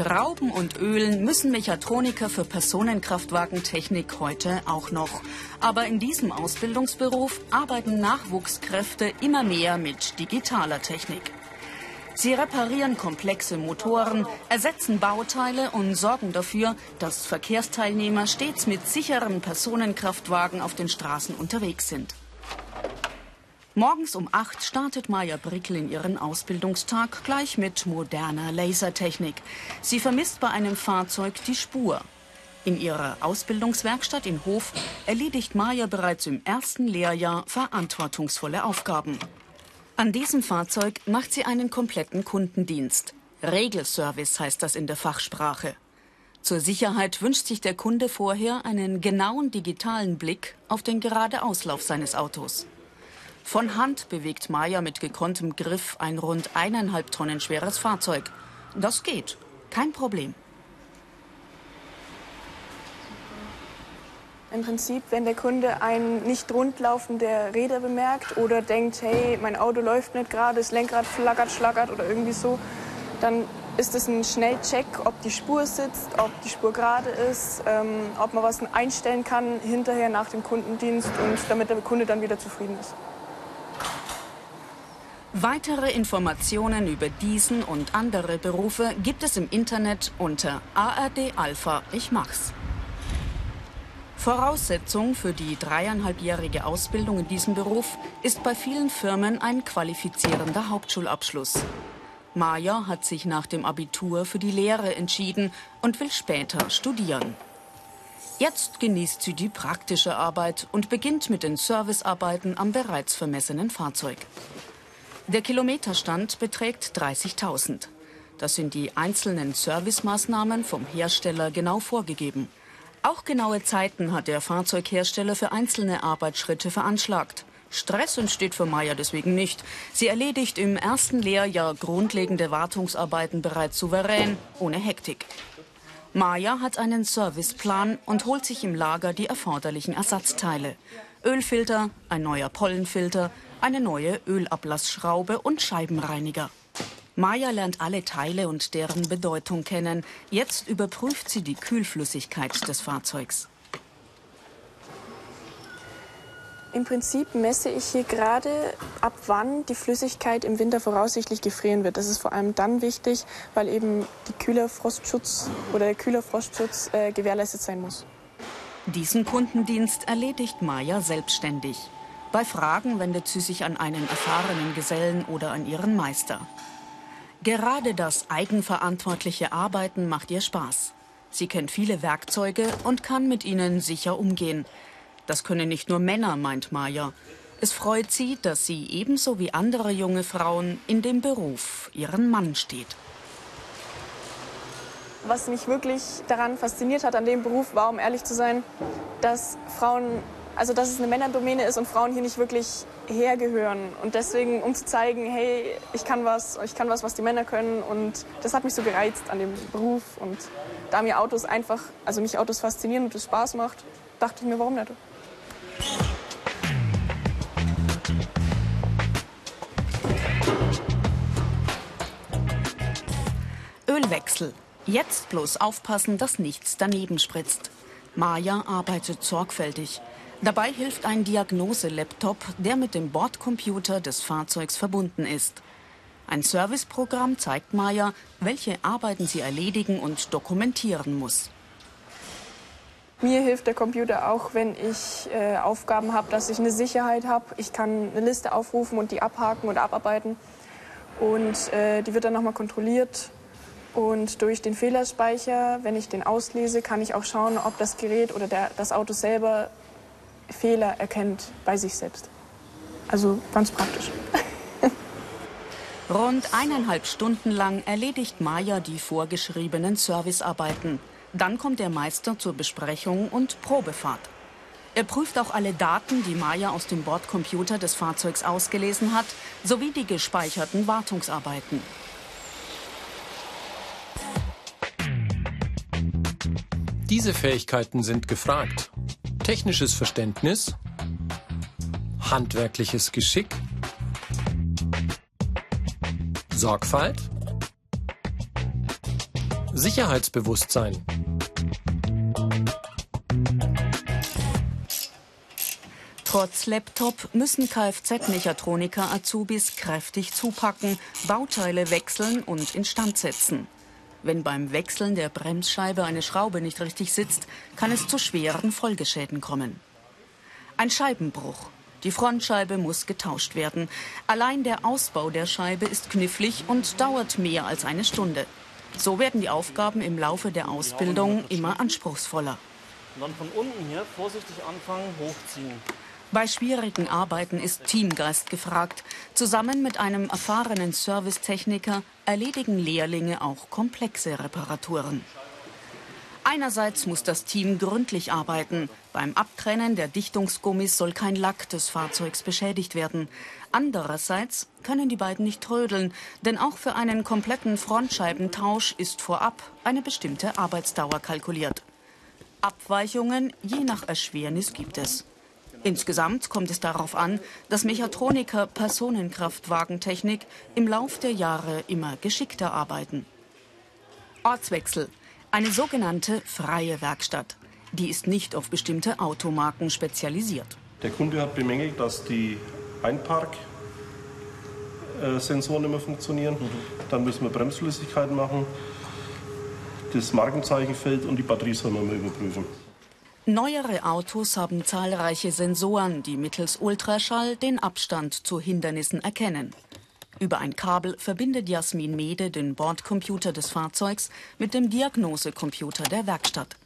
Schrauben und Ölen müssen Mechatroniker für Personenkraftwagentechnik heute auch noch. Aber in diesem Ausbildungsberuf arbeiten Nachwuchskräfte immer mehr mit digitaler Technik. Sie reparieren komplexe Motoren, ersetzen Bauteile und sorgen dafür, dass Verkehrsteilnehmer stets mit sicheren Personenkraftwagen auf den Straßen unterwegs sind. Morgens um acht startet Maja Brickel in ihren Ausbildungstag gleich mit moderner Lasertechnik. Sie vermisst bei einem Fahrzeug die Spur. In ihrer Ausbildungswerkstatt in Hof erledigt Maja bereits im ersten Lehrjahr verantwortungsvolle Aufgaben. An diesem Fahrzeug macht sie einen kompletten Kundendienst. Regelservice heißt das in der Fachsprache. Zur Sicherheit wünscht sich der Kunde vorher einen genauen digitalen Blick auf den Geradeauslauf seines Autos. Von Hand bewegt Maya mit gekonntem Griff ein rund eineinhalb Tonnen schweres Fahrzeug. Das geht, kein Problem. Im Prinzip, wenn der Kunde ein nicht rundlaufende Räder bemerkt oder denkt, hey, mein Auto läuft nicht gerade, das Lenkrad flackert, schlackert oder irgendwie so, dann ist es ein Schnellcheck, ob die Spur sitzt, ob die Spur gerade ist, ähm, ob man was einstellen kann hinterher nach dem Kundendienst und damit der Kunde dann wieder zufrieden ist. Weitere Informationen über diesen und andere Berufe gibt es im Internet unter ARD Alpha Ich mach's. Voraussetzung für die dreieinhalbjährige Ausbildung in diesem Beruf ist bei vielen Firmen ein qualifizierender Hauptschulabschluss. Maja hat sich nach dem Abitur für die Lehre entschieden und will später studieren. Jetzt genießt sie die praktische Arbeit und beginnt mit den Servicearbeiten am bereits vermessenen Fahrzeug. Der Kilometerstand beträgt 30.000. Das sind die einzelnen Servicemaßnahmen vom Hersteller genau vorgegeben. Auch genaue Zeiten hat der Fahrzeughersteller für einzelne Arbeitsschritte veranschlagt. Stress entsteht für Meier deswegen nicht. Sie erledigt im ersten Lehrjahr grundlegende Wartungsarbeiten bereits souverän, ohne Hektik. Maja hat einen Serviceplan und holt sich im Lager die erforderlichen Ersatzteile. Ölfilter, ein neuer Pollenfilter, eine neue Ölablassschraube und Scheibenreiniger. Maja lernt alle Teile und deren Bedeutung kennen. Jetzt überprüft sie die Kühlflüssigkeit des Fahrzeugs. Im Prinzip messe ich hier gerade, ab wann die Flüssigkeit im Winter voraussichtlich gefrieren wird. Das ist vor allem dann wichtig, weil eben die Kühlerfrostschutz oder der Kühlerfrostschutz äh, gewährleistet sein muss. Diesen Kundendienst erledigt Maja selbstständig. Bei Fragen wendet sie sich an einen erfahrenen Gesellen oder an ihren Meister. Gerade das eigenverantwortliche Arbeiten macht ihr Spaß. Sie kennt viele Werkzeuge und kann mit ihnen sicher umgehen. Das können nicht nur Männer, meint Maya. Es freut sie, dass sie ebenso wie andere junge Frauen in dem Beruf ihren Mann steht. Was mich wirklich daran fasziniert hat an dem Beruf war, um ehrlich zu sein, dass Frauen also dass es eine Männerdomäne ist und Frauen hier nicht wirklich hergehören. Und deswegen, um zu zeigen, hey, ich kann was, ich kann was, was die Männer können. Und das hat mich so gereizt an dem Beruf. Und da mir Autos einfach, also mich Autos faszinieren und es Spaß macht, dachte ich mir, warum nicht? Ölwechsel. Jetzt bloß aufpassen, dass nichts daneben spritzt. Maja arbeitet sorgfältig. Dabei hilft ein Diagnose-Laptop, der mit dem Bordcomputer des Fahrzeugs verbunden ist. Ein Serviceprogramm zeigt Maya, welche Arbeiten sie erledigen und dokumentieren muss. Mir hilft der Computer auch, wenn ich äh, Aufgaben habe, dass ich eine Sicherheit habe. Ich kann eine Liste aufrufen und die abhaken oder abarbeiten. Und äh, die wird dann nochmal kontrolliert. Und durch den Fehlerspeicher, wenn ich den auslese, kann ich auch schauen, ob das Gerät oder der, das Auto selber Fehler erkennt bei sich selbst. Also ganz praktisch. Rund eineinhalb Stunden lang erledigt Maya die vorgeschriebenen Servicearbeiten. Dann kommt der Meister zur Besprechung und Probefahrt. Er prüft auch alle Daten, die Maya aus dem Bordcomputer des Fahrzeugs ausgelesen hat, sowie die gespeicherten Wartungsarbeiten. Diese Fähigkeiten sind gefragt. Technisches Verständnis, handwerkliches Geschick, Sorgfalt, Sicherheitsbewusstsein. Trotz Laptop müssen Kfz-Mechatroniker Azubis kräftig zupacken, Bauteile wechseln und instand setzen. Wenn beim Wechseln der Bremsscheibe eine Schraube nicht richtig sitzt, kann es zu schweren Folgeschäden kommen. Ein Scheibenbruch. Die Frontscheibe muss getauscht werden. Allein der Ausbau der Scheibe ist knifflig und dauert mehr als eine Stunde. So werden die Aufgaben im Laufe der Ausbildung immer anspruchsvoller. Und dann von unten hier vorsichtig anfangen, hochziehen. Bei schwierigen Arbeiten ist Teamgeist gefragt. Zusammen mit einem erfahrenen Servicetechniker erledigen Lehrlinge auch komplexe Reparaturen. Einerseits muss das Team gründlich arbeiten. Beim Abtrennen der Dichtungsgummis soll kein Lack des Fahrzeugs beschädigt werden. Andererseits können die beiden nicht trödeln, denn auch für einen kompletten Frontscheibentausch ist vorab eine bestimmte Arbeitsdauer kalkuliert. Abweichungen je nach Erschwernis gibt es. Insgesamt kommt es darauf an, dass Mechatroniker Personenkraftwagentechnik im Lauf der Jahre immer geschickter arbeiten. Ortswechsel. Eine sogenannte freie Werkstatt. Die ist nicht auf bestimmte Automarken spezialisiert. Der Kunde hat bemängelt, dass die Einpark-Sensoren nicht mehr funktionieren. Mhm. Dann müssen wir Bremsflüssigkeiten machen. Das Markenzeichen fällt und die Batterie soll man mal überprüfen. Neuere Autos haben zahlreiche Sensoren, die mittels Ultraschall den Abstand zu Hindernissen erkennen. Über ein Kabel verbindet Jasmin Mede den Bordcomputer des Fahrzeugs mit dem Diagnosecomputer der Werkstatt.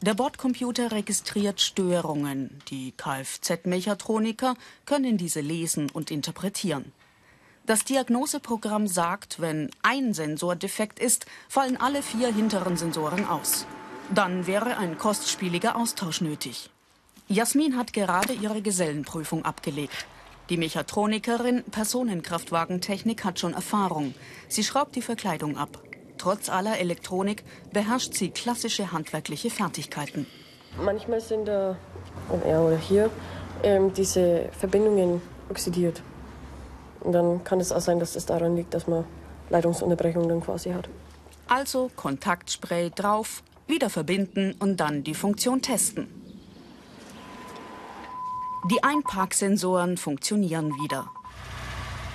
Der Bordcomputer registriert Störungen. Die Kfz-Mechatroniker können diese lesen und interpretieren. Das Diagnoseprogramm sagt, wenn ein Sensor defekt ist, fallen alle vier hinteren Sensoren aus. Dann wäre ein kostspieliger Austausch nötig. Jasmin hat gerade ihre Gesellenprüfung abgelegt. Die Mechatronikerin Personenkraftwagentechnik hat schon Erfahrung. Sie schraubt die Verkleidung ab. Trotz aller Elektronik beherrscht sie klassische handwerkliche Fertigkeiten. Manchmal sind da, oder hier, ähm, diese Verbindungen oxidiert. Und dann kann es auch sein, dass es daran liegt, dass man Leitungsunterbrechungen dann quasi hat. Also Kontaktspray drauf, wieder verbinden und dann die Funktion testen. Die Einparksensoren funktionieren wieder.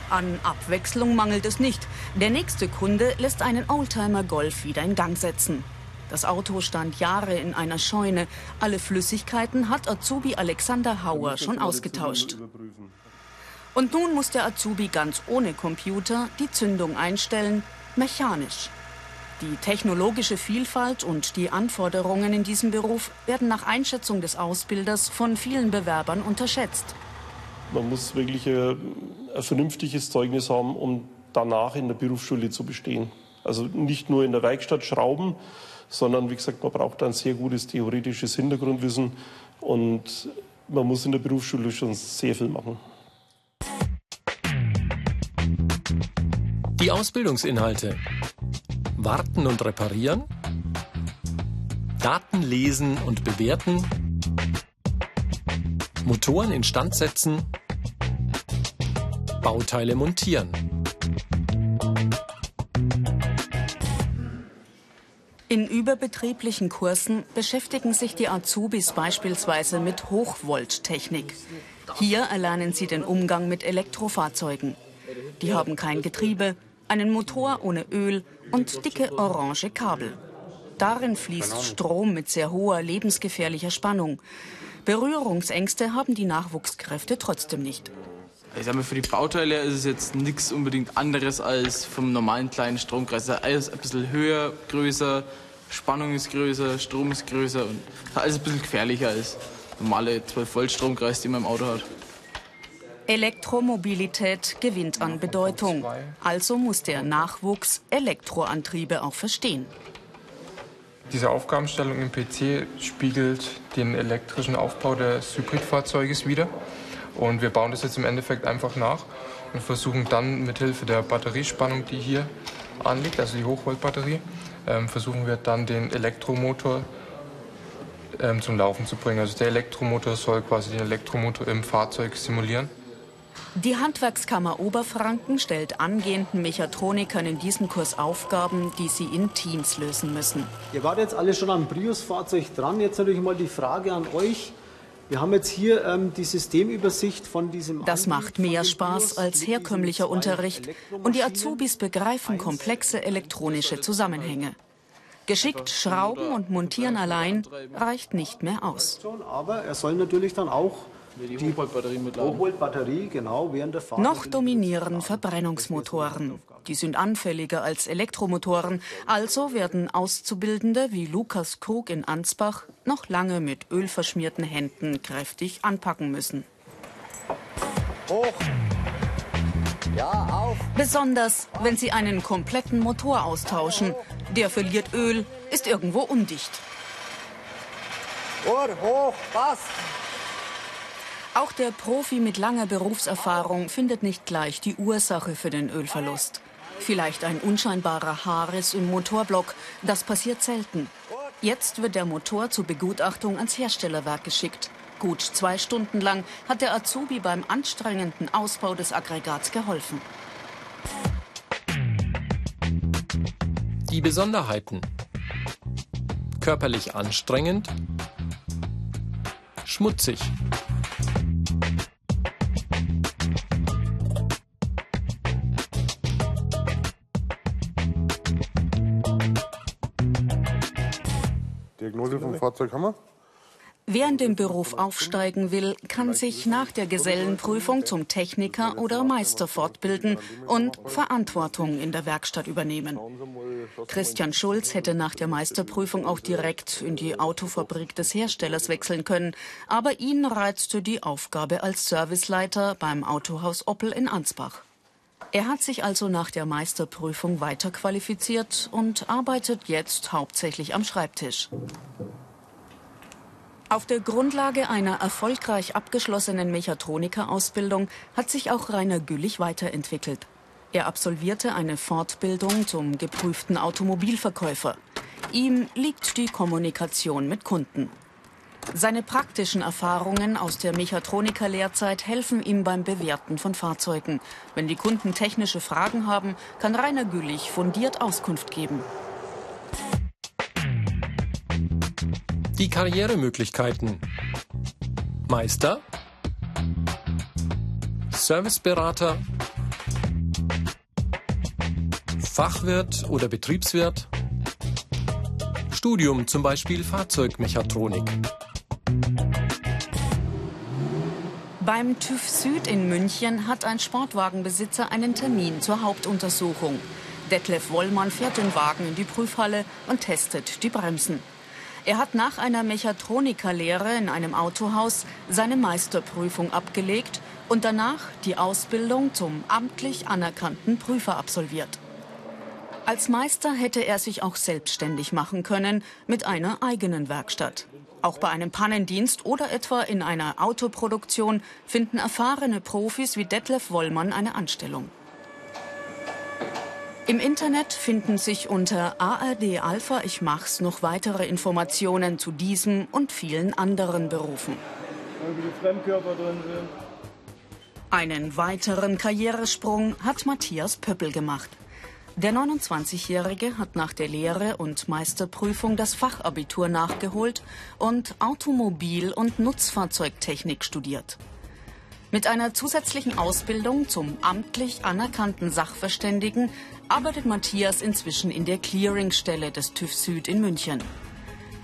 An Abwechslung mangelt es nicht. Der nächste Kunde lässt einen Oldtimer Golf wieder in Gang setzen. Das Auto stand Jahre in einer Scheune. Alle Flüssigkeiten hat Azubi Alexander Hauer schon ausgetauscht. Und nun muss der Azubi ganz ohne Computer die Zündung einstellen, mechanisch. Die technologische Vielfalt und die Anforderungen in diesem Beruf werden nach Einschätzung des Ausbilders von vielen Bewerbern unterschätzt. Man muss wirklich ein, ein vernünftiges Zeugnis haben, um danach in der Berufsschule zu bestehen. Also nicht nur in der Werkstatt schrauben, sondern wie gesagt, man braucht ein sehr gutes theoretisches Hintergrundwissen und man muss in der Berufsschule schon sehr viel machen. Die Ausbildungsinhalte. Warten und reparieren, Daten lesen und bewerten, Motoren instand setzen, Bauteile montieren. In überbetrieblichen Kursen beschäftigen sich die Azubis beispielsweise mit Hochvolttechnik. Hier erlernen sie den Umgang mit Elektrofahrzeugen. Die haben kein Getriebe, einen Motor ohne Öl und dicke orange Kabel. Darin fließt Strom mit sehr hoher lebensgefährlicher Spannung. Berührungsängste haben die Nachwuchskräfte trotzdem nicht. Ich sag mal, für die Bauteile ist es jetzt nichts unbedingt anderes als vom normalen kleinen Stromkreis. Alles ein bisschen höher, größer, Spannung ist größer, Strom ist größer und alles ein bisschen gefährlicher als normale 12 Volt Stromkreis, die man im Auto hat. Elektromobilität gewinnt an Bedeutung. Also muss der Nachwuchs Elektroantriebe auch verstehen. Diese Aufgabenstellung im PC spiegelt den elektrischen Aufbau des Hybridfahrzeuges wider. Und wir bauen das jetzt im Endeffekt einfach nach und versuchen dann mithilfe der Batteriespannung, die hier anliegt, also die Hochvoltbatterie, ähm, versuchen wir dann den Elektromotor ähm, zum Laufen zu bringen. Also der Elektromotor soll quasi den Elektromotor im Fahrzeug simulieren. Die Handwerkskammer Oberfranken stellt angehenden Mechatronikern in diesem Kurs Aufgaben, die sie in Teams lösen müssen. Ihr wart jetzt alle schon am Prius-Fahrzeug dran. Jetzt natürlich mal die Frage an euch. Wir haben jetzt hier ähm, die Systemübersicht von diesem. Das macht mehr Spaß als herkömmlicher Unterricht und die Azubis begreifen komplexe elektronische Zusammenhänge. Geschickt schrauben und montieren allein reicht nicht mehr aus. Aber er soll natürlich dann auch die Hochvoltbatterie mitladen. Hochvoltbatterie, genau, während der Fahrt. Noch dominieren Verbrennungsmotoren. Die sind anfälliger als Elektromotoren. Also werden Auszubildende wie Lukas Krug in Ansbach noch lange mit ölverschmierten Händen kräftig anpacken müssen. Hoch! Ja, auf! Besonders, wenn sie einen kompletten Motor austauschen. Der verliert Öl, ist irgendwo undicht. Ohr, hoch, passt! Auch der Profi mit langer Berufserfahrung findet nicht gleich die Ursache für den Ölverlust. Vielleicht ein unscheinbarer Haarriss im Motorblock, das passiert selten. Jetzt wird der Motor zur Begutachtung ans Herstellerwerk geschickt. Gut zwei Stunden lang hat der Azubi beim anstrengenden Ausbau des Aggregats geholfen. Die Besonderheiten. Körperlich anstrengend. Schmutzig. Fahrzeug haben wir. Wer in den Beruf aufsteigen will, kann sich nach der Gesellenprüfung zum Techniker oder Meister fortbilden und Verantwortung in der Werkstatt übernehmen. Christian Schulz hätte nach der Meisterprüfung auch direkt in die Autofabrik des Herstellers wechseln können, aber ihn reizte die Aufgabe als Serviceleiter beim Autohaus Oppel in Ansbach. Er hat sich also nach der Meisterprüfung weiterqualifiziert und arbeitet jetzt hauptsächlich am Schreibtisch. Auf der Grundlage einer erfolgreich abgeschlossenen Mechatronikerausbildung hat sich auch Rainer Güllich weiterentwickelt. Er absolvierte eine Fortbildung zum geprüften Automobilverkäufer. Ihm liegt die Kommunikation mit Kunden. Seine praktischen Erfahrungen aus der Mechatroniker-Lehrzeit helfen ihm beim Bewerten von Fahrzeugen. Wenn die Kunden technische Fragen haben, kann Rainer Güllich fundiert Auskunft geben. Die Karrieremöglichkeiten. Meister. Serviceberater. Fachwirt oder Betriebswirt. Studium, zum Beispiel Fahrzeugmechatronik. Beim TÜV Süd in München hat ein Sportwagenbesitzer einen Termin zur Hauptuntersuchung. Detlef Wollmann fährt den Wagen in die Prüfhalle und testet die Bremsen. Er hat nach einer Mechatronikerlehre in einem Autohaus seine Meisterprüfung abgelegt und danach die Ausbildung zum amtlich anerkannten Prüfer absolviert. Als Meister hätte er sich auch selbstständig machen können mit einer eigenen Werkstatt. Auch bei einem Pannendienst oder etwa in einer Autoproduktion finden erfahrene Profis wie Detlef Wollmann eine Anstellung. Im Internet finden sich unter ARD Alpha Ich Mach's noch weitere Informationen zu diesem und vielen anderen Berufen. Einen weiteren Karrieresprung hat Matthias Pöppel gemacht. Der 29-Jährige hat nach der Lehre und Meisterprüfung das Fachabitur nachgeholt und Automobil- und Nutzfahrzeugtechnik studiert. Mit einer zusätzlichen Ausbildung zum amtlich anerkannten Sachverständigen arbeitet Matthias inzwischen in der Clearingstelle des TÜV Süd in München.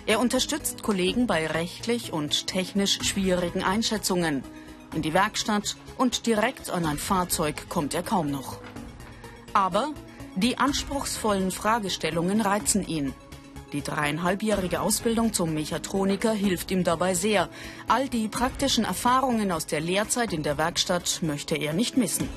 Er unterstützt Kollegen bei rechtlich und technisch schwierigen Einschätzungen. In die Werkstatt und direkt an ein Fahrzeug kommt er kaum noch. Aber die anspruchsvollen Fragestellungen reizen ihn. Die dreieinhalbjährige Ausbildung zum Mechatroniker hilft ihm dabei sehr. All die praktischen Erfahrungen aus der Lehrzeit in der Werkstatt möchte er nicht missen.